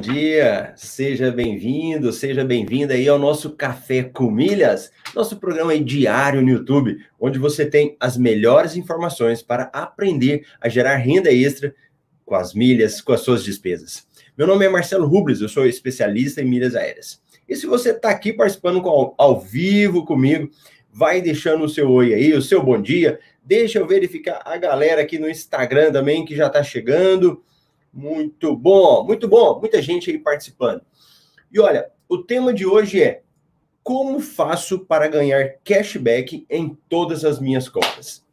Bom dia, seja bem-vindo, seja bem-vinda aí ao nosso Café com Milhas, nosso programa diário no YouTube, onde você tem as melhores informações para aprender a gerar renda extra com as milhas, com as suas despesas. Meu nome é Marcelo Rubles, eu sou especialista em milhas aéreas. E se você está aqui participando ao, ao vivo comigo, vai deixando o seu oi aí, o seu bom dia. Deixa eu verificar a galera aqui no Instagram também que já está chegando. Muito bom, muito bom, muita gente aí participando. E olha, o tema de hoje é como faço para ganhar cashback em todas as minhas compras?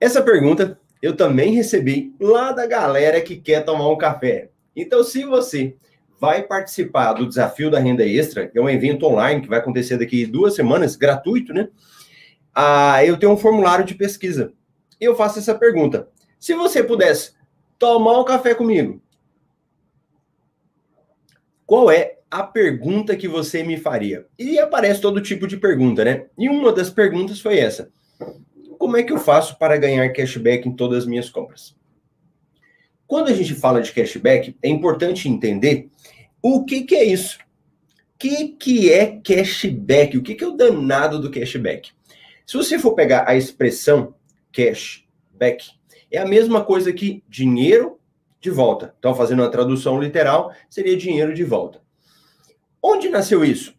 Essa pergunta eu também recebi lá da galera que quer tomar um café. Então, se você vai participar do desafio da renda extra, que é um evento online que vai acontecer daqui duas semanas, gratuito, né? Ah, eu tenho um formulário de pesquisa. Eu faço essa pergunta: se você pudesse tomar um café comigo, qual é a pergunta que você me faria? E aparece todo tipo de pergunta, né? E uma das perguntas foi essa: Como é que eu faço para ganhar cashback em todas as minhas compras? Quando a gente fala de cashback, é importante entender o que, que é isso. O que, que é cashback? O que, que é o danado do cashback? Se você for pegar a expressão cashback, é a mesma coisa que dinheiro de volta. Então, fazendo uma tradução literal, seria dinheiro de volta. Onde nasceu isso?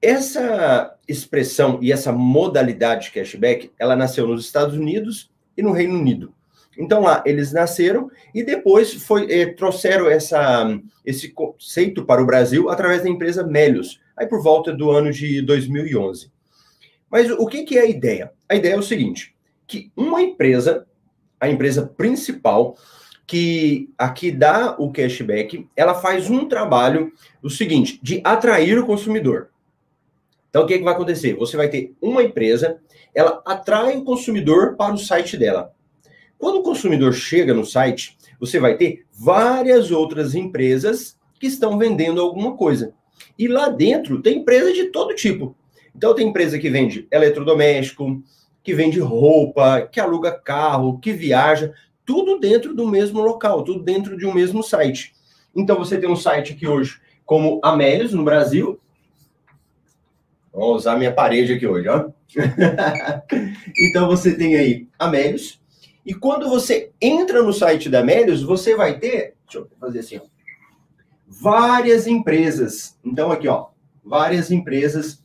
Essa expressão e essa modalidade de cashback, ela nasceu nos Estados Unidos e no Reino Unido. Então lá eles nasceram e depois foi, eh, trouxeram essa, esse conceito para o Brasil através da empresa Melios, aí por volta do ano de 2011. Mas o que, que é a ideia? A ideia é o seguinte: que uma empresa a empresa principal que aqui dá o cashback, ela faz um trabalho o seguinte, de atrair o consumidor. Então o que, é que vai acontecer? Você vai ter uma empresa, ela atrai o consumidor para o site dela. Quando o consumidor chega no site, você vai ter várias outras empresas que estão vendendo alguma coisa. E lá dentro tem empresa de todo tipo. Então tem empresa que vende eletrodoméstico, que vende roupa, que aluga carro, que viaja, tudo dentro do mesmo local, tudo dentro de um mesmo site. Então você tem um site aqui hoje como Amélios no Brasil. Vou usar minha parede aqui hoje, ó. então você tem aí Amélios. E quando você entra no site da Amélios, você vai ter, deixa eu fazer assim, ó, várias empresas. Então aqui, ó, várias empresas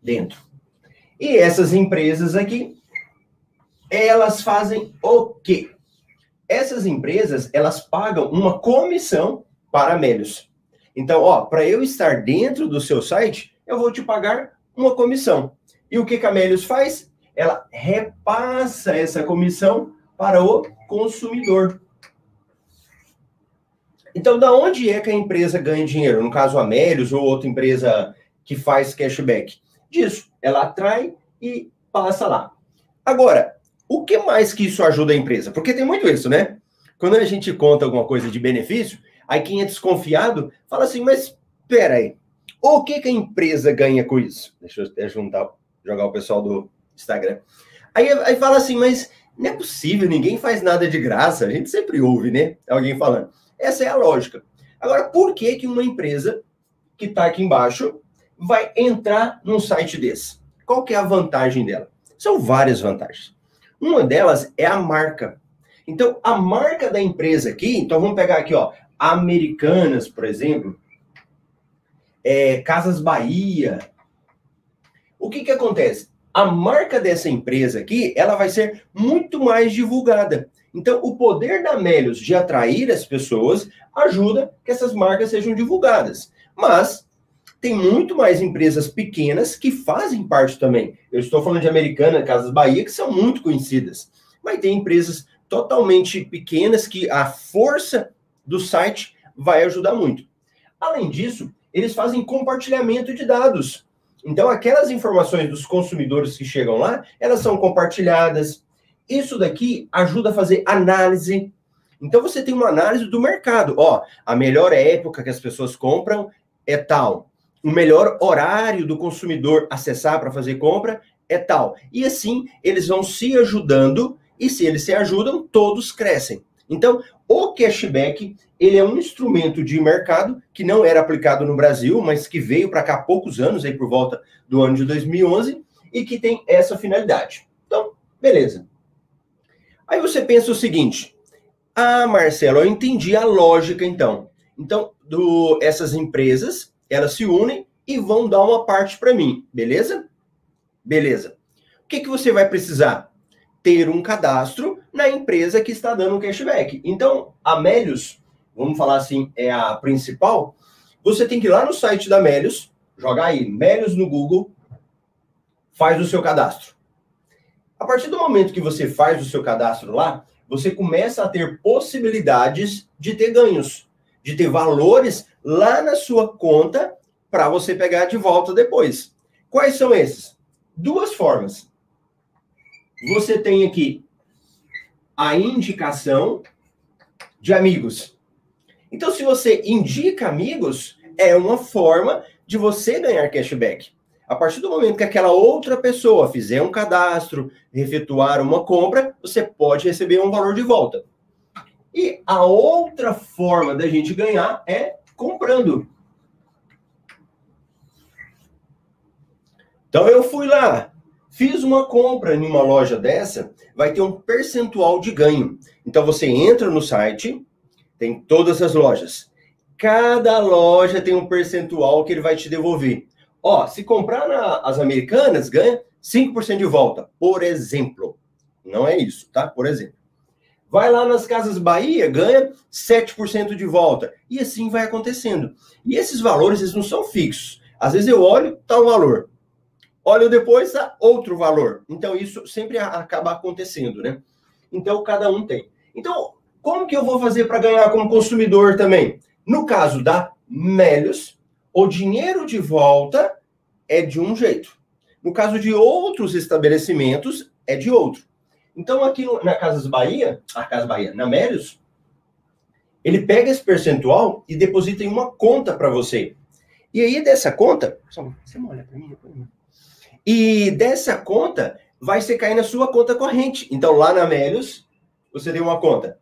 dentro. E essas empresas aqui, elas fazem o quê? Essas empresas, elas pagam uma comissão para Melios. Então, ó, para eu estar dentro do seu site, eu vou te pagar uma comissão. E o que, que a Melios faz? Ela repassa essa comissão para o consumidor. Então, da onde é que a empresa ganha dinheiro? No caso, a Melios ou outra empresa que faz cashback disso. Ela atrai e passa lá. Agora, o que mais que isso ajuda a empresa? Porque tem muito isso, né? Quando a gente conta alguma coisa de benefício, aí quem é desconfiado fala assim, mas peraí, o que, que a empresa ganha com isso? Deixa eu até juntar, jogar o pessoal do Instagram. Aí, aí fala assim, mas não é possível, ninguém faz nada de graça. A gente sempre ouve, né? Alguém falando. Essa é a lógica. Agora, por que, que uma empresa que está aqui embaixo vai entrar num site desse? Qual que é a vantagem dela? São várias vantagens. Uma delas é a marca. Então, a marca da empresa aqui, então vamos pegar aqui, ó, Americanas, por exemplo, é, Casas Bahia. O que que acontece? A marca dessa empresa aqui, ela vai ser muito mais divulgada. Então, o poder da Melios de atrair as pessoas ajuda que essas marcas sejam divulgadas. Mas tem muito mais empresas pequenas que fazem parte também. Eu estou falando de Americana, Casas Bahia, que são muito conhecidas. Mas tem empresas totalmente pequenas que a força do site vai ajudar muito. Além disso, eles fazem compartilhamento de dados. Então, aquelas informações dos consumidores que chegam lá, elas são compartilhadas. Isso daqui ajuda a fazer análise. Então, você tem uma análise do mercado. Ó, a melhor época que as pessoas compram é tal o melhor horário do consumidor acessar para fazer compra é tal. E assim eles vão se ajudando, e se eles se ajudam, todos crescem. Então, o cashback, ele é um instrumento de mercado que não era aplicado no Brasil, mas que veio para cá há poucos anos, aí por volta do ano de 2011, e que tem essa finalidade. Então, beleza. Aí você pensa o seguinte: ah, Marcelo, eu entendi a lógica então. Então, do, essas empresas, elas se unem e vão dar uma parte para mim, beleza? Beleza. O que, que você vai precisar? Ter um cadastro na empresa que está dando cashback. Então, a Melius, vamos falar assim, é a principal. Você tem que ir lá no site da Melius, jogar aí Melius no Google, faz o seu cadastro. A partir do momento que você faz o seu cadastro lá, você começa a ter possibilidades de ter ganhos, de ter valores lá na sua conta para você pegar de volta depois. Quais são esses? Duas formas. Você tem aqui a indicação de amigos. Então, se você indica amigos, é uma forma de você ganhar cashback. A partir do momento que aquela outra pessoa fizer um cadastro, efetuar uma compra, você pode receber um valor de volta. E a outra forma da gente ganhar é comprando. Então eu fui lá, fiz uma compra em uma loja dessa, vai ter um percentual de ganho. Então você entra no site, tem todas as lojas. Cada loja tem um percentual que ele vai te devolver. Ó, se comprar nas americanas, ganha 5% de volta, por exemplo. Não é isso, tá? Por exemplo. Vai lá nas Casas Bahia, ganha 7% de volta. E assim vai acontecendo. E esses valores, eles não são fixos. Às vezes eu olho, tá um valor. Olho depois, tá outro valor. Então isso sempre acaba acontecendo, né? Então cada um tem. Então, como que eu vou fazer para ganhar como consumidor também? No caso da Melios, o dinheiro de volta é de um jeito. No caso de outros estabelecimentos, é de outro. Então, aqui na Casas Bahia, a Casa Bahia, na Mérios, ele pega esse percentual e deposita em uma conta para você. E aí, dessa conta. Você molha para mim? E dessa conta, vai ser cair na sua conta corrente. Então, lá na Melios, você tem uma conta.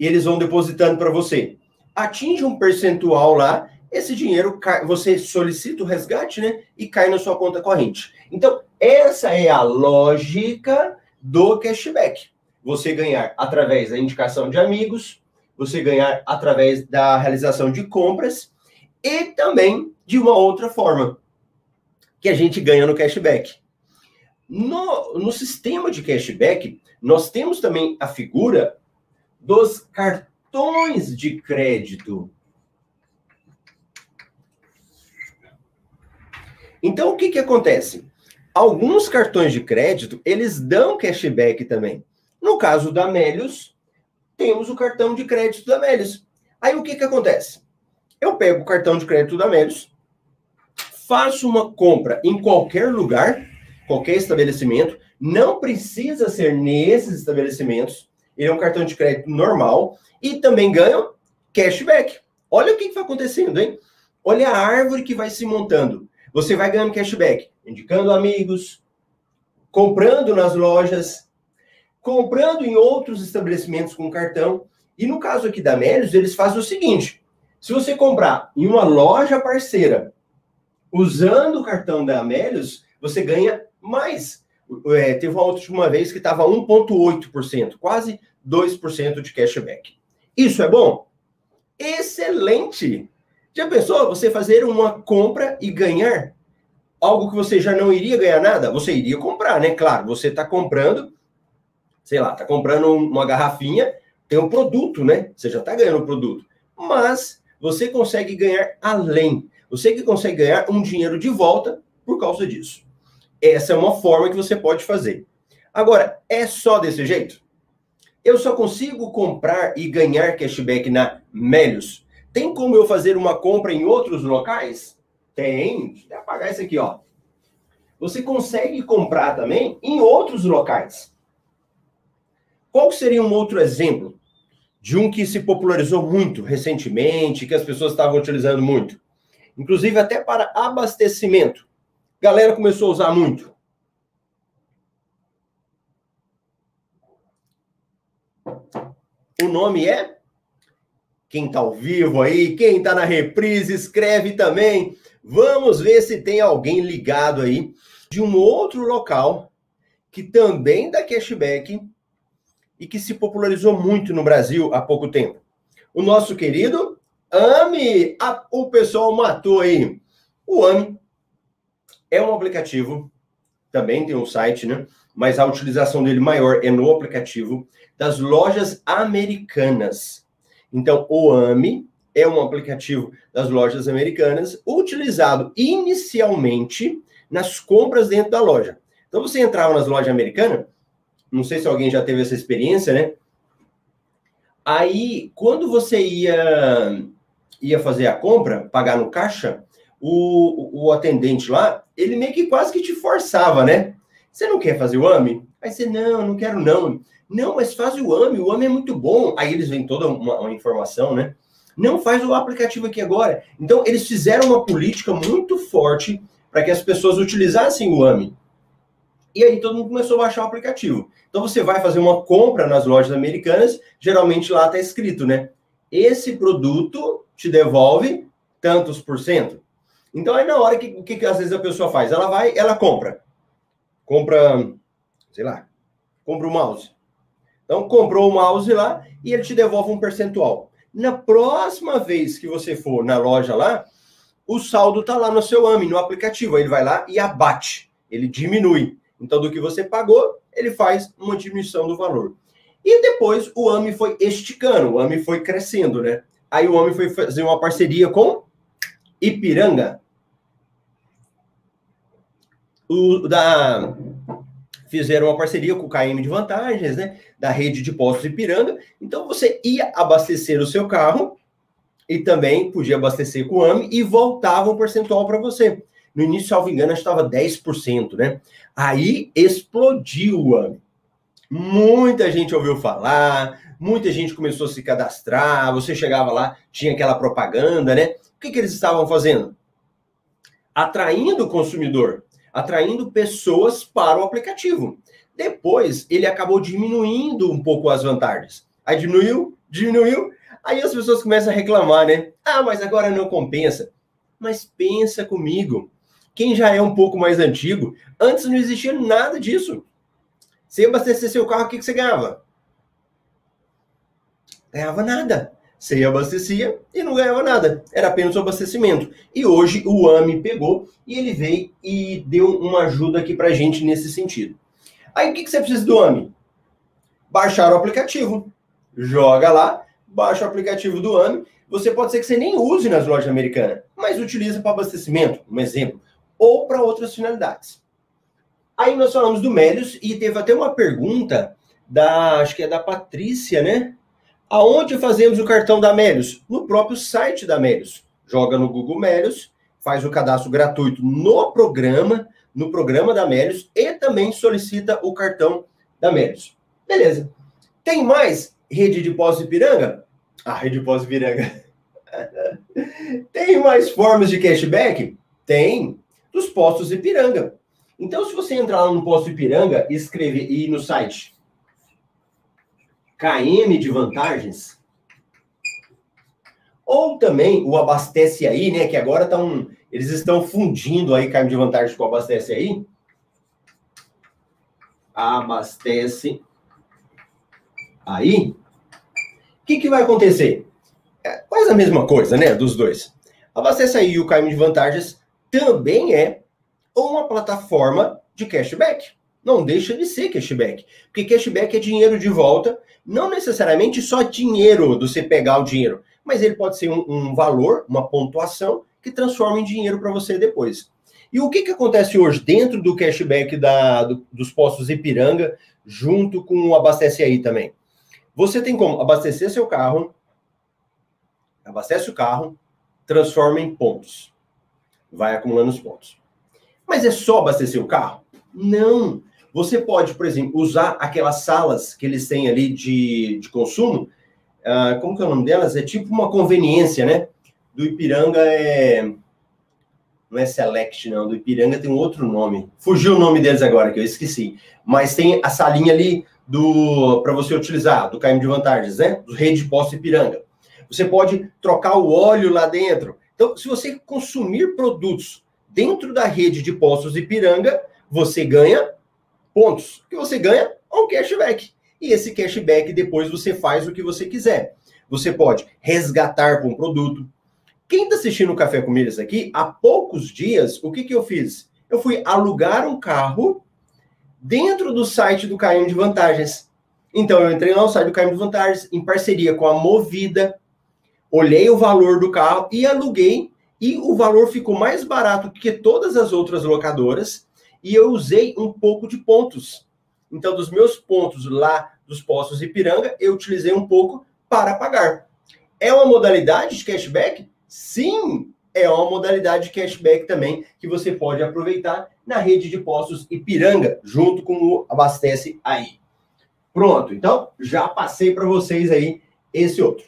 E eles vão depositando para você. Atinge um percentual lá esse dinheiro você solicita o resgate, né? E cai na sua conta corrente. Então, essa é a lógica do cashback. Você ganhar através da indicação de amigos, você ganhar através da realização de compras e também de uma outra forma que a gente ganha no cashback. No, no sistema de cashback, nós temos também a figura dos cartões de crédito. Então, o que, que acontece? Alguns cartões de crédito, eles dão cashback também. No caso da Melius, temos o cartão de crédito da Melius. Aí, o que, que acontece? Eu pego o cartão de crédito da Melius, faço uma compra em qualquer lugar, qualquer estabelecimento, não precisa ser nesses estabelecimentos, ele é um cartão de crédito normal, e também ganho cashback. Olha o que, que vai acontecendo, hein? Olha a árvore que vai se montando. Você vai ganhando cashback, indicando amigos, comprando nas lojas, comprando em outros estabelecimentos com cartão. E no caso aqui da Melios, eles fazem o seguinte: se você comprar em uma loja parceira usando o cartão da Melios, você ganha mais. É, teve uma última vez que estava 1,8%, quase 2% de cashback. Isso é bom? Excelente! Já pensou você fazer uma compra e ganhar algo que você já não iria ganhar nada? Você iria comprar, né? Claro, você está comprando, sei lá, está comprando uma garrafinha, tem um produto, né? Você já está ganhando o um produto. Mas você consegue ganhar além. Você que consegue ganhar um dinheiro de volta por causa disso. Essa é uma forma que você pode fazer. Agora, é só desse jeito? Eu só consigo comprar e ganhar cashback na Melios tem como eu fazer uma compra em outros locais? Tem. Deixa eu apagar isso aqui, ó. Você consegue comprar também em outros locais. Qual seria um outro exemplo de um que se popularizou muito recentemente, que as pessoas estavam utilizando muito? Inclusive até para abastecimento. A galera começou a usar muito. O nome é quem está ao vivo aí, quem está na reprise, escreve também. Vamos ver se tem alguém ligado aí de um outro local que também dá cashback e que se popularizou muito no Brasil há pouco tempo. O nosso querido AMI, a, o pessoal matou aí. O AMI é um aplicativo, também tem um site, né? Mas a utilização dele maior é no aplicativo das lojas americanas. Então, o AMI é um aplicativo das lojas americanas utilizado inicialmente nas compras dentro da loja. Então, você entrava nas lojas americanas, não sei se alguém já teve essa experiência, né? Aí, quando você ia, ia fazer a compra, pagar no caixa, o, o atendente lá, ele meio que quase que te forçava, né? Você não quer fazer o AMI? Aí você, não, não quero não. Não, mas faz o AMI, o AMI é muito bom. Aí eles vêm toda uma, uma informação, né? Não faz o aplicativo aqui agora. Então, eles fizeram uma política muito forte para que as pessoas utilizassem o AMI. E aí todo mundo começou a baixar o aplicativo. Então você vai fazer uma compra nas lojas americanas, geralmente lá está escrito, né? Esse produto te devolve tantos por cento. Então aí na hora que que, que às vezes a pessoa faz? Ela vai, ela compra. Compra, sei lá, compra o mouse. Então comprou o mouse lá e ele te devolve um percentual. Na próxima vez que você for na loja lá, o saldo está lá no seu AMI, no aplicativo. Aí ele vai lá e abate, ele diminui. Então, do que você pagou, ele faz uma diminuição do valor. E depois o AMI foi esticando, o AMI foi crescendo, né? Aí o AMI foi fazer uma parceria com Ipiranga. O, da, fizeram uma parceria com o KM de vantagens, né? Da rede de postos Ipiranga. Então você ia abastecer o seu carro e também podia abastecer com o AMI e voltava um percentual para você. No início, salvo engano, estava 10%, né? Aí explodiu o AMI. Muita gente ouviu falar, muita gente começou a se cadastrar, você chegava lá, tinha aquela propaganda, né? O que, que eles estavam fazendo? Atraindo o consumidor, atraindo pessoas para o aplicativo. Depois, ele acabou diminuindo um pouco as vantagens. Aí diminuiu, diminuiu, aí as pessoas começam a reclamar, né? Ah, mas agora não compensa. Mas pensa comigo, quem já é um pouco mais antigo, antes não existia nada disso. Você abastecer seu carro, o que, que você ganhava? Ganhava nada. Você ia abastecia e não ganhava nada. Era apenas o abastecimento. E hoje o AMI pegou e ele veio e deu uma ajuda aqui pra gente nesse sentido. Aí o que, que você precisa do AMI? Baixar o aplicativo. Joga lá, baixa o aplicativo do AMI. Você pode ser que você nem use nas lojas americanas, mas utiliza para abastecimento. Um exemplo ou para outras finalidades. Aí nós falamos do Melios e teve até uma pergunta da, acho que é da Patrícia, né? Aonde fazemos o cartão da Melios? No próprio site da Melios. Joga no Google Melios, faz o cadastro gratuito no programa, no programa da Melios e também solicita o cartão da Melios. Beleza. Tem mais rede de pós Ipiranga? Ah, rede de pós Ipiranga. Tem mais formas de cashback? Tem dos postos Ipiranga. Então, se você entrar lá no posto Ipiranga e escrever e ir no site KM de vantagens, ou também o Abastece Aí, né? Que agora estão. Eles estão fundindo aí KM de vantagens com o Abastece Aí. Abastece aí. O que, que vai acontecer? É quase a mesma coisa, né? Dos dois. Abastece aí o KM de vantagens também é uma plataforma de cashback. Não deixa de ser cashback. Porque cashback é dinheiro de volta, não necessariamente só dinheiro do você pegar o dinheiro, mas ele pode ser um, um valor, uma pontuação, que transforma em dinheiro para você depois. E o que, que acontece hoje dentro do cashback da, do, dos postos Ipiranga, junto com o Abastece Aí também? Você tem como abastecer seu carro, abastece o carro, transforma em pontos vai acumulando os pontos. Mas é só abastecer o carro? Não. Você pode, por exemplo, usar aquelas salas que eles têm ali de, de consumo. Uh, como que é o nome delas? É tipo uma conveniência, né? Do Ipiranga é. Não é Select, não. Do Ipiranga tem um outro nome. Fugiu o nome deles agora, que eu esqueci. Mas tem a salinha ali do para você utilizar, do KM de vantagens, né? Do rede de posto Ipiranga. Você pode trocar o óleo lá dentro. Então, se você consumir produtos dentro da rede de postos Ipiranga, você ganha pontos. O que você ganha é um cashback. E esse cashback depois você faz o que você quiser. Você pode resgatar com um produto. Quem está assistindo o Café com Milhas aqui, há poucos dias, o que, que eu fiz? Eu fui alugar um carro dentro do site do KM de Vantagens. Então, eu entrei lá no site do KM de Vantagens, em parceria com a Movida, olhei o valor do carro e aluguei, e o valor ficou mais barato que todas as outras locadoras, e eu usei um pouco de pontos. Então, dos meus pontos lá dos postos Ipiranga, eu utilizei um pouco para pagar. É uma modalidade de cashback? Sim, é uma modalidade de cashback também que você pode aproveitar na rede de postos Ipiranga, junto com o Abastece Aí. Pronto, então já passei para vocês aí esse outro.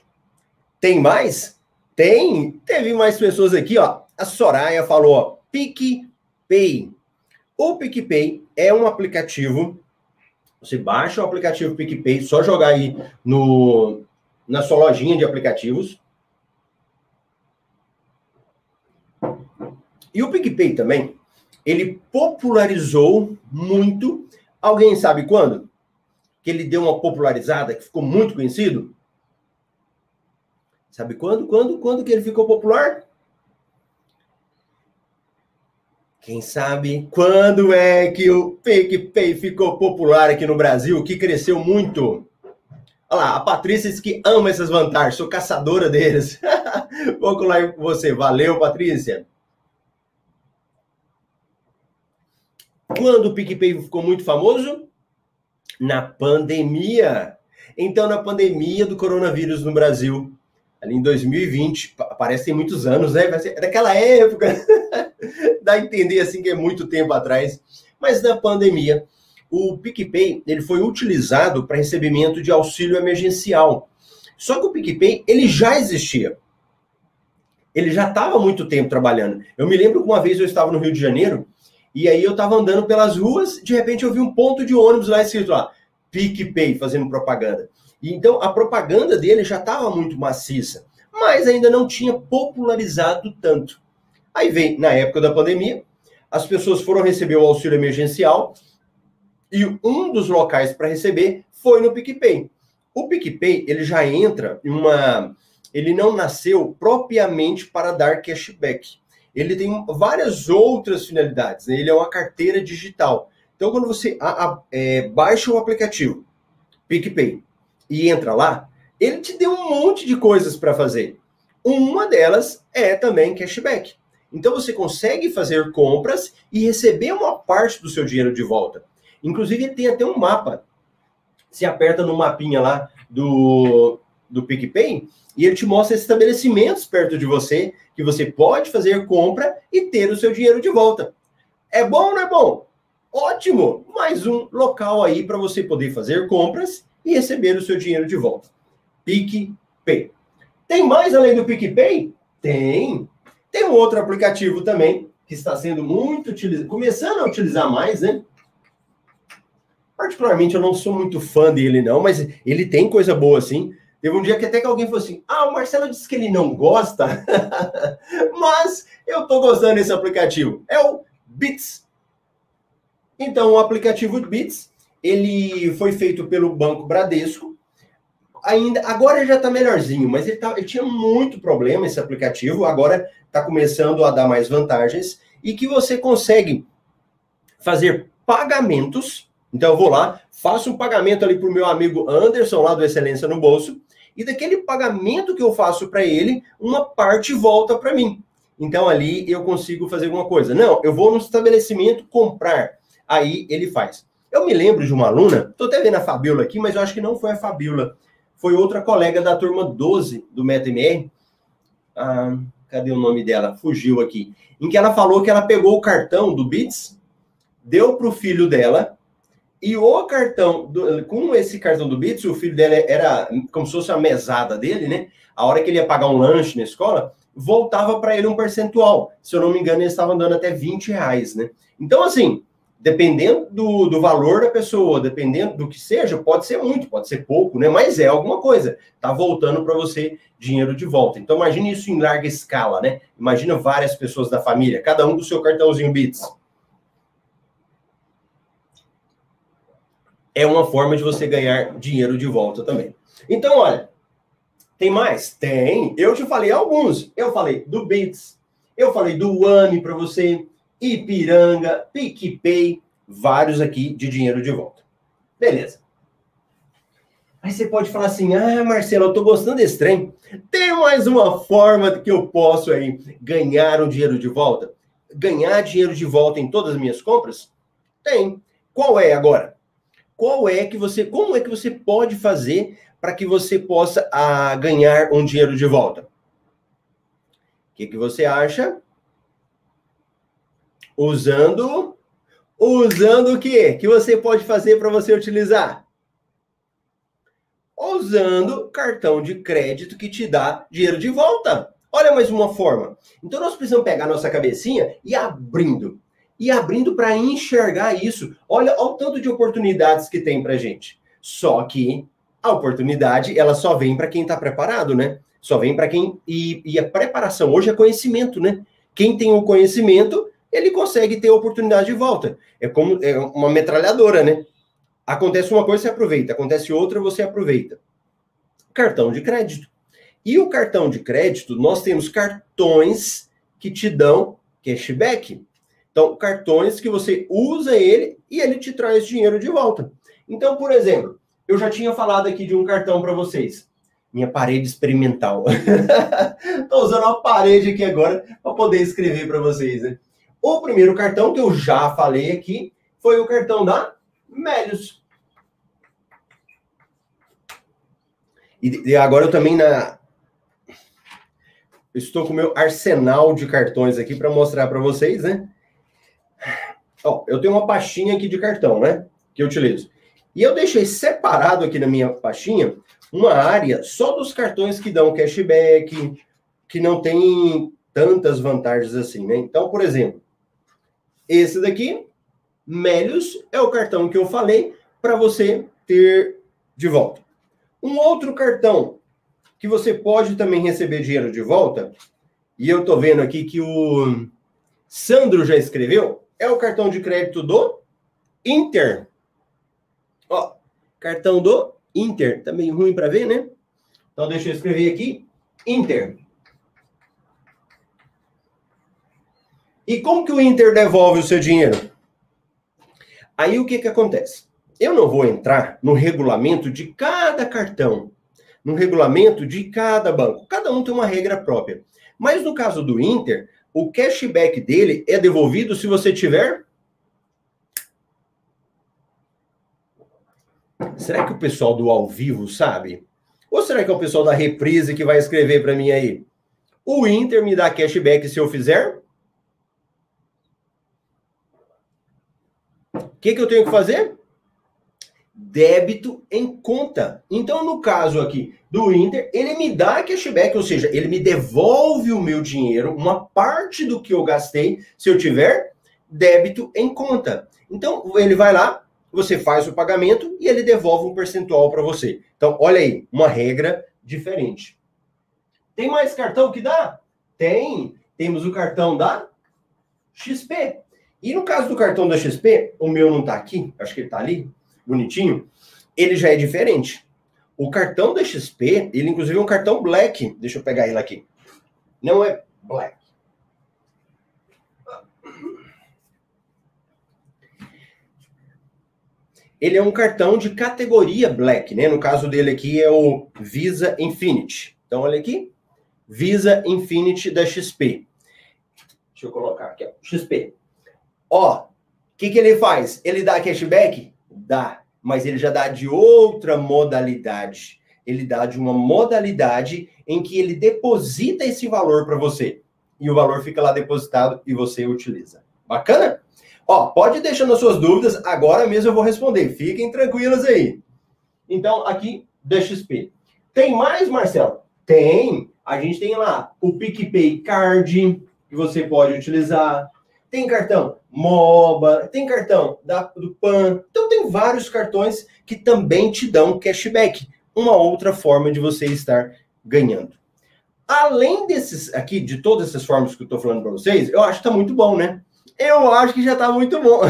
Tem mais? Tem. Teve mais pessoas aqui, ó. A Soraya falou, ó, PicPay. O PicPay é um aplicativo. Você baixa o aplicativo PicPay, só jogar aí no, na sua lojinha de aplicativos. E o PicPay também, ele popularizou muito. Alguém sabe quando? Que ele deu uma popularizada, que ficou muito conhecido? Sabe quando? Quando? Quando que ele ficou popular? Quem sabe quando é que o PicPay ficou popular aqui no Brasil, que cresceu muito? Olha lá, a Patrícia diz que ama essas vantagens, sou caçadora deles. Vou colar com você. Valeu, Patrícia. Quando o PicPay ficou muito famoso? Na pandemia. Então, na pandemia do coronavírus no Brasil, ali em 2020, parece que tem muitos anos, né? Ser daquela época, dá a entender assim que é muito tempo atrás. Mas na pandemia, o PicPay ele foi utilizado para recebimento de auxílio emergencial. Só que o PicPay ele já existia. Ele já estava muito tempo trabalhando. Eu me lembro que uma vez eu estava no Rio de Janeiro e aí eu estava andando pelas ruas, de repente eu vi um ponto de ônibus lá escrito lá, PicPay, fazendo propaganda. E então a propaganda dele já estava muito maciça, mas ainda não tinha popularizado tanto. Aí vem, na época da pandemia, as pessoas foram receber o auxílio emergencial e um dos locais para receber foi no PicPay. O PicPay, ele já entra em uma... Ele não nasceu propriamente para dar cashback ele tem várias outras finalidades. Né? Ele é uma carteira digital. Então, quando você a, a, é, baixa o aplicativo PicPay e entra lá, ele te deu um monte de coisas para fazer. Uma delas é também cashback. Então, você consegue fazer compras e receber uma parte do seu dinheiro de volta. Inclusive, tem até um mapa. Se aperta no mapinha lá do, do PicPay e ele te mostra estabelecimentos perto de você que você pode fazer compra e ter o seu dinheiro de volta. É bom ou não é bom? Ótimo! Mais um local aí para você poder fazer compras e receber o seu dinheiro de volta. PicPay. Tem mais além do PicPay? Tem. Tem um outro aplicativo também que está sendo muito utilizado, começando a utilizar mais, né? Particularmente eu não sou muito fã dele não, mas ele tem coisa boa assim. Teve um dia que até que alguém falou assim: Ah, o Marcelo disse que ele não gosta, mas eu estou gostando desse aplicativo. É o Bits. Então, o aplicativo Bits, ele foi feito pelo Banco Bradesco. Ainda, agora já está melhorzinho, mas ele, tá, ele tinha muito problema esse aplicativo. Agora está começando a dar mais vantagens e que você consegue fazer pagamentos. Então, eu vou lá, faço um pagamento ali para o meu amigo Anderson, lá do Excelência no Bolso, e daquele pagamento que eu faço para ele, uma parte volta para mim. Então ali eu consigo fazer alguma coisa. Não, eu vou no estabelecimento comprar. Aí ele faz. Eu me lembro de uma aluna, estou até vendo a Fabiola aqui, mas eu acho que não foi a Fabiola. Foi outra colega da turma 12 do MetaMR. Ah, cadê o nome dela? Fugiu aqui. Em que ela falou que ela pegou o cartão do Bits, deu para o filho dela, e o cartão, do, com esse cartão do Bits, o filho dela era como se fosse a mesada dele, né? A hora que ele ia pagar um lanche na escola, voltava para ele um percentual. Se eu não me engano, ele estava dando até 20 reais, né? Então, assim, Dependendo do, do valor da pessoa, dependendo do que seja, pode ser muito, pode ser pouco, né? Mas é alguma coisa. Tá voltando para você dinheiro de volta. Então imagine isso em larga escala, né? Imagina várias pessoas da família, cada um com seu cartãozinho Bits. É uma forma de você ganhar dinheiro de volta também. Então, olha, tem mais? Tem. Eu te falei alguns. Eu falei do Bits, eu falei do One para você, Ipiranga, PicPay, vários aqui de dinheiro de volta. Beleza. Aí você pode falar assim: ah, Marcelo, eu tô gostando desse trem. Tem mais uma forma que eu posso aí ganhar um dinheiro de volta? Ganhar dinheiro de volta em todas as minhas compras? Tem. Qual é agora? Qual é que você, como é que você pode fazer para que você possa ah, ganhar um dinheiro de volta? O que, que você acha? Usando. Usando o quê? Que você pode fazer para você utilizar? Usando cartão de crédito que te dá dinheiro de volta. Olha mais uma forma. Então nós precisamos pegar nossa cabecinha e abrindo. E abrindo para enxergar isso. Olha, olha o tanto de oportunidades que tem para gente. Só que a oportunidade, ela só vem para quem está preparado, né? Só vem para quem. E, e a preparação hoje é conhecimento, né? Quem tem o conhecimento ele consegue ter oportunidade de volta. É como é uma metralhadora, né? Acontece uma coisa, você aproveita. Acontece outra, você aproveita. Cartão de crédito. E o cartão de crédito, nós temos cartões que te dão cashback. Então, cartões que você usa ele e ele te traz dinheiro de volta. Então, por exemplo, eu já tinha falado aqui de um cartão para vocês. Minha parede experimental. Estou usando uma parede aqui agora para poder escrever para vocês, né? O primeiro cartão que eu já falei aqui foi o cartão da Melius. E, e agora eu também na estou com o meu arsenal de cartões aqui para mostrar para vocês, né? Ó, eu tenho uma pastinha aqui de cartão, né? Que eu utilizo. E eu deixei separado aqui na minha pastinha uma área só dos cartões que dão cashback, que não tem tantas vantagens assim, né? Então, por exemplo, esse daqui, Melius, é o cartão que eu falei para você ter de volta. Um outro cartão que você pode também receber dinheiro de volta, e eu tô vendo aqui que o Sandro já escreveu, é o cartão de crédito do Inter. Ó, cartão do Inter. Tá meio ruim para ver, né? Então deixa eu escrever aqui, Inter. E como que o Inter devolve o seu dinheiro? Aí o que, que acontece? Eu não vou entrar no regulamento de cada cartão, no regulamento de cada banco. Cada um tem uma regra própria. Mas no caso do Inter, o cashback dele é devolvido se você tiver. Será que o pessoal do ao vivo sabe? Ou será que é o pessoal da reprise que vai escrever para mim aí? O Inter me dá cashback se eu fizer? Que, que eu tenho que fazer? Débito em conta. Então, no caso aqui do Inter, ele me dá cashback, ou seja, ele me devolve o meu dinheiro, uma parte do que eu gastei, se eu tiver débito em conta. Então, ele vai lá, você faz o pagamento e ele devolve um percentual para você. Então, olha aí, uma regra diferente. Tem mais cartão que dá? Tem. Temos o cartão da XP. E no caso do cartão da XP, o meu não está aqui, acho que ele está ali, bonitinho, ele já é diferente. O cartão da XP, ele inclusive é um cartão black. Deixa eu pegar ele aqui. Não é black. Ele é um cartão de categoria black, né? No caso dele aqui é o Visa Infinity. Então olha aqui, Visa Infinity da XP. Deixa eu colocar aqui, ó. XP. Ó, o que, que ele faz? Ele dá cashback? Dá, mas ele já dá de outra modalidade. Ele dá de uma modalidade em que ele deposita esse valor para você. E o valor fica lá depositado e você utiliza. Bacana? Ó, pode deixar nas suas dúvidas, agora mesmo eu vou responder. Fiquem tranquilos aí. Então, aqui da XP. Tem mais, Marcelo? Tem. A gente tem lá o PicPay Card, que você pode utilizar. Tem cartão MOBA, tem cartão da, do PAN. Então tem vários cartões que também te dão cashback. Uma outra forma de você estar ganhando. Além desses aqui, de todas essas formas que eu estou falando para vocês, eu acho que está muito bom, né? Eu acho que já está muito bom.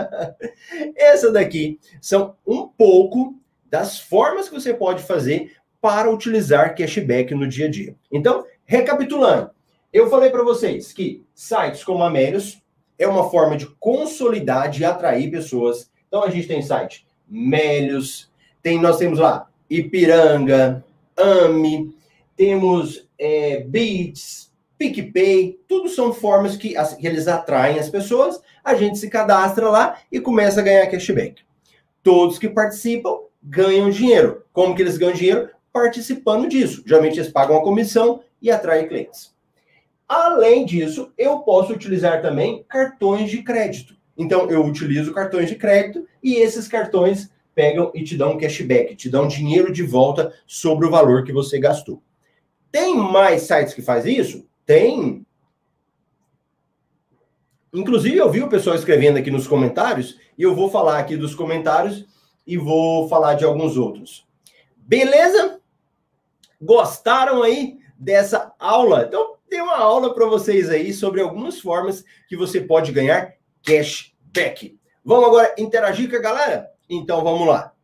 Essa daqui são um pouco das formas que você pode fazer para utilizar cashback no dia a dia. Então, recapitulando, eu falei para vocês que sites como a Melios é uma forma de consolidar e atrair pessoas. Então, a gente tem site Melios, tem, nós temos lá Ipiranga, AMI, temos é, Beats, PicPay, tudo são formas que, que eles atraem as pessoas, a gente se cadastra lá e começa a ganhar cashback. Todos que participam ganham dinheiro. Como que eles ganham dinheiro? Participando disso. Geralmente eles pagam a comissão e atraem clientes. Além disso, eu posso utilizar também cartões de crédito. Então, eu utilizo cartões de crédito e esses cartões pegam e te dão cashback, te dão dinheiro de volta sobre o valor que você gastou. Tem mais sites que faz isso? Tem. Inclusive, eu vi o pessoal escrevendo aqui nos comentários, e eu vou falar aqui dos comentários e vou falar de alguns outros. Beleza? Gostaram aí dessa aula? Então, tem uma aula para vocês aí sobre algumas formas que você pode ganhar cashback. Vamos agora interagir com a galera? Então, vamos lá.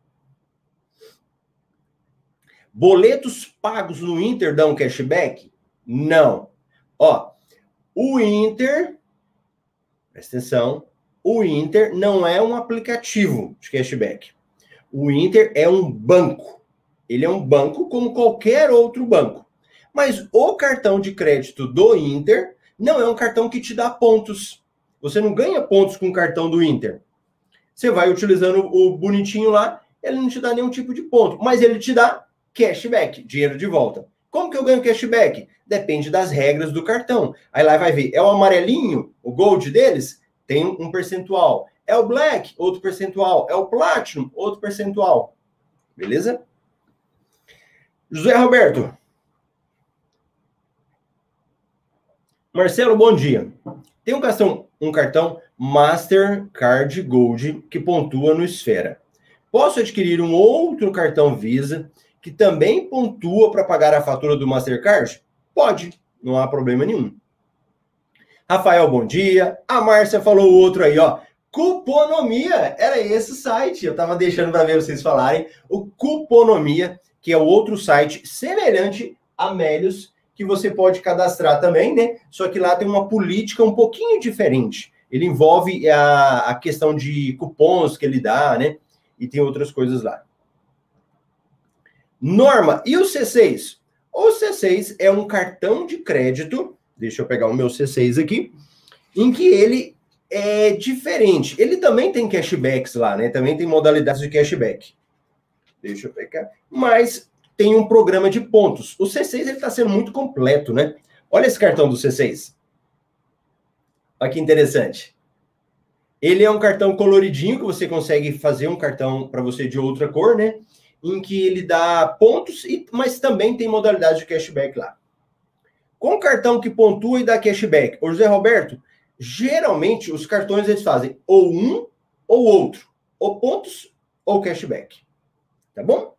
Boletos pagos no Inter dão cashback? Não. Ó, o Inter, presta atenção, o Inter não é um aplicativo de cashback. O Inter é um banco. Ele é um banco como qualquer outro banco. Mas o cartão de crédito do Inter não é um cartão que te dá pontos. Você não ganha pontos com o cartão do Inter. Você vai utilizando o bonitinho lá, ele não te dá nenhum tipo de ponto, mas ele te dá cashback, dinheiro de volta. Como que eu ganho cashback? Depende das regras do cartão. Aí lá vai ver, é o amarelinho, o gold deles, tem um percentual. É o black, outro percentual. É o platinum, outro percentual. Beleza? José Roberto. Marcelo, bom dia. Tem um cartão, um cartão Mastercard Gold que pontua no Esfera. Posso adquirir um outro cartão Visa que também pontua para pagar a fatura do Mastercard? Pode, não há problema nenhum. Rafael, bom dia. A Márcia falou outro aí, ó. Cuponomia, era esse site. Eu estava deixando para ver vocês falarem. O Cuponomia, que é outro site semelhante a Melios, que você pode cadastrar também, né? Só que lá tem uma política um pouquinho diferente. Ele envolve a, a questão de cupons que ele dá, né? E tem outras coisas lá. Norma, e o C6? O C6 é um cartão de crédito, deixa eu pegar o meu C6 aqui, em que ele é diferente. Ele também tem cashbacks lá, né? Também tem modalidades de cashback. Deixa eu pegar. Mas tem um programa de pontos. O C6 ele está sendo muito completo, né? Olha esse cartão do C6. Olha que interessante. Ele é um cartão coloridinho que você consegue fazer um cartão para você de outra cor, né? Em que ele dá pontos, e, mas também tem modalidade de cashback lá. Com o cartão que pontua e dá cashback, o José Roberto, geralmente os cartões eles fazem ou um ou outro, ou pontos ou cashback. Tá bom?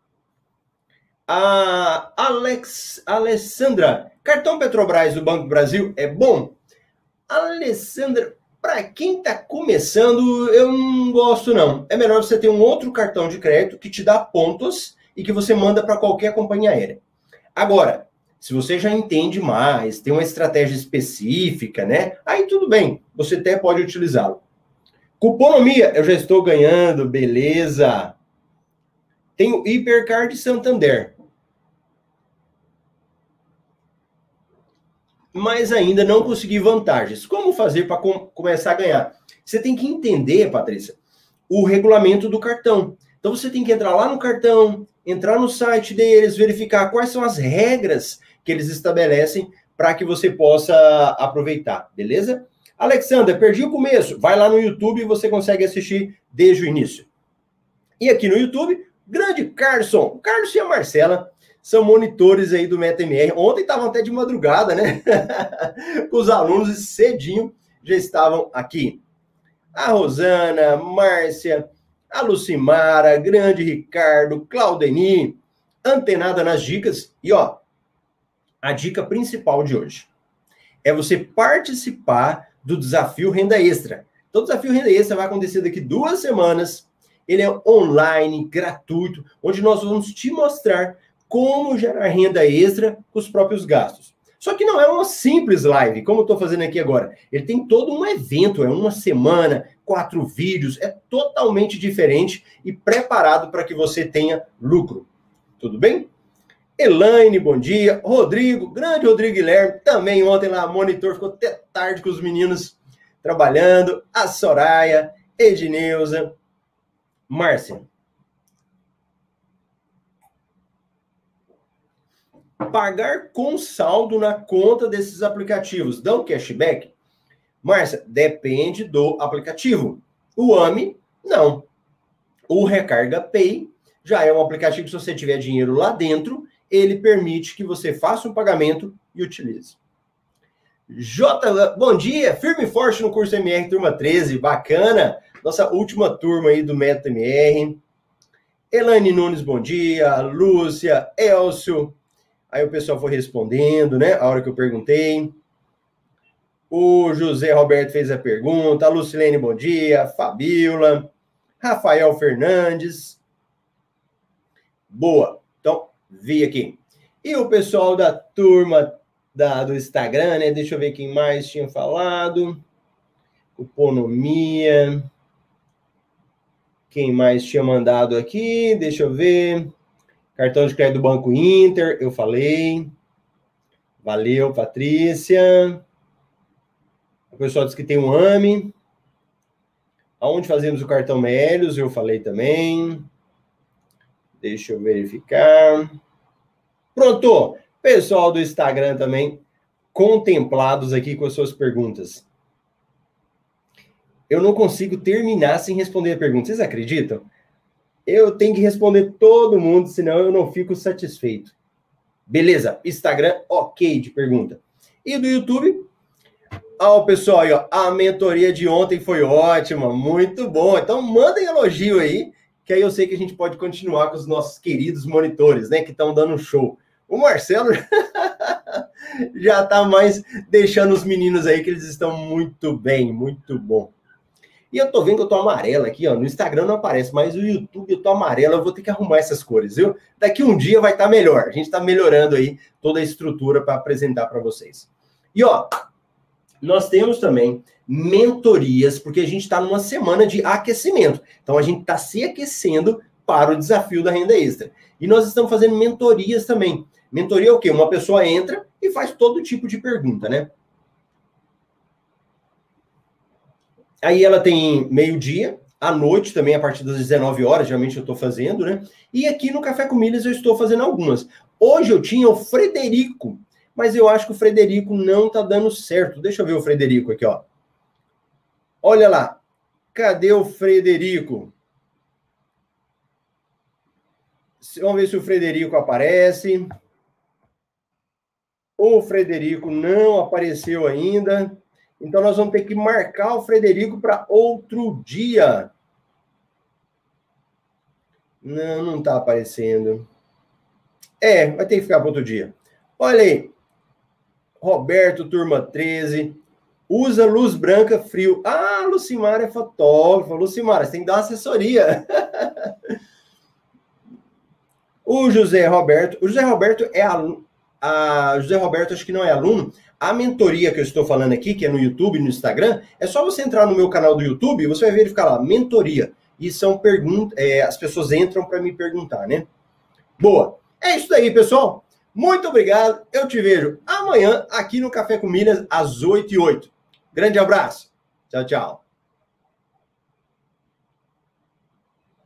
A Alex Alessandra, cartão Petrobras do Banco do Brasil é bom? Alessandra, para quem está começando, eu não gosto não. É melhor você ter um outro cartão de crédito que te dá pontos e que você manda para qualquer companhia aérea. Agora, se você já entende mais, tem uma estratégia específica, né? Aí tudo bem, você até pode utilizá-lo. Cuponomia, eu já estou ganhando, beleza. Tem o Hipercard Santander. Mas ainda não consegui vantagens. Como fazer para com começar a ganhar? Você tem que entender, Patrícia, o regulamento do cartão. Então você tem que entrar lá no cartão, entrar no site deles, verificar quais são as regras que eles estabelecem para que você possa aproveitar, beleza? Alexandra, perdi o começo. Vai lá no YouTube e você consegue assistir desde o início. E aqui no YouTube, grande Carson. Carlos e a Marcela são monitores aí do MetaMR. Ontem estavam até de madrugada, né? Os alunos cedinho já estavam aqui. A Rosana, Márcia, a Lucimara, grande Ricardo, Claudeni, antenada nas dicas. E ó, a dica principal de hoje é você participar do desafio Renda Extra. Então, o desafio Renda Extra vai acontecer daqui duas semanas. Ele é online, gratuito, onde nós vamos te mostrar como gerar renda extra com os próprios gastos. Só que não é uma simples live, como eu estou fazendo aqui agora. Ele tem todo um evento, é uma semana, quatro vídeos, é totalmente diferente e preparado para que você tenha lucro. Tudo bem? Elaine, bom dia. Rodrigo, grande Rodrigo Guilherme, também ontem lá, monitor, ficou até tarde com os meninos trabalhando. A Soraya, Edneuza, Márcia. Pagar com saldo na conta desses aplicativos dão cashback? Márcia, depende do aplicativo. O AMI, não. O Recarga Pay já é um aplicativo que, se você tiver dinheiro lá dentro, ele permite que você faça um pagamento e utilize. J, bom dia, firme e forte no curso MR turma 13, bacana. Nossa última turma aí do Meta MR. Elaine Nunes, bom dia. Lúcia, Elcio. Aí o pessoal foi respondendo, né? A hora que eu perguntei. O José Roberto fez a pergunta. A Lucilene, bom dia. Fabiola. Rafael Fernandes. Boa. Então, vi aqui. E o pessoal da turma da, do Instagram, né? Deixa eu ver quem mais tinha falado. Cuponomia. Quem mais tinha mandado aqui? Deixa eu ver. Cartão de crédito do Banco Inter, eu falei. Valeu, Patrícia. O pessoal disse que tem um AME. Aonde fazemos o cartão Melios, eu falei também. Deixa eu verificar. Pronto! Pessoal do Instagram também contemplados aqui com as suas perguntas. Eu não consigo terminar sem responder a pergunta. Vocês acreditam? Eu tenho que responder todo mundo, senão eu não fico satisfeito. Beleza, Instagram, ok de pergunta. E do YouTube, Ó, oh, pessoal, aí, ó, a mentoria de ontem foi ótima, muito bom. Então, mandem elogio aí, que aí eu sei que a gente pode continuar com os nossos queridos monitores, né, que estão dando show. O Marcelo já tá mais deixando os meninos aí que eles estão muito bem, muito bom. E eu tô vendo que eu tô amarela aqui, ó. No Instagram não aparece, mas no YouTube eu tô amarela. Eu vou ter que arrumar essas cores, viu? Daqui um dia vai estar tá melhor. A gente tá melhorando aí toda a estrutura para apresentar para vocês. E ó, nós temos também mentorias, porque a gente está numa semana de aquecimento. Então a gente está se aquecendo para o desafio da renda extra. E nós estamos fazendo mentorias também. Mentoria é o quê? Uma pessoa entra e faz todo tipo de pergunta, né? Aí ela tem meio-dia, à noite também, a partir das 19 horas, geralmente eu estou fazendo, né? E aqui no Café com Milhas eu estou fazendo algumas. Hoje eu tinha o Frederico, mas eu acho que o Frederico não está dando certo. Deixa eu ver o Frederico aqui, ó. Olha lá. Cadê o Frederico? Vamos ver se o Frederico aparece. O Frederico não apareceu ainda. Então nós vamos ter que marcar o Frederico para outro dia. Não, não está aparecendo. É, vai ter que ficar para outro dia. Olha aí. Roberto, turma 13. Usa luz branca frio. Ah, Lucimara é fotógrafa. Lucimara, você tem que dar assessoria. o José Roberto. O José Roberto é aluno. A José Roberto, acho que não é aluno. A mentoria que eu estou falando aqui, que é no YouTube e no Instagram, é só você entrar no meu canal do YouTube, você vai verificar lá, mentoria. E são perguntas, é, as pessoas entram para me perguntar, né? Boa. É isso daí, pessoal. Muito obrigado. Eu te vejo amanhã aqui no Café com Milhas, às 8 e 8. Grande abraço. Tchau, tchau.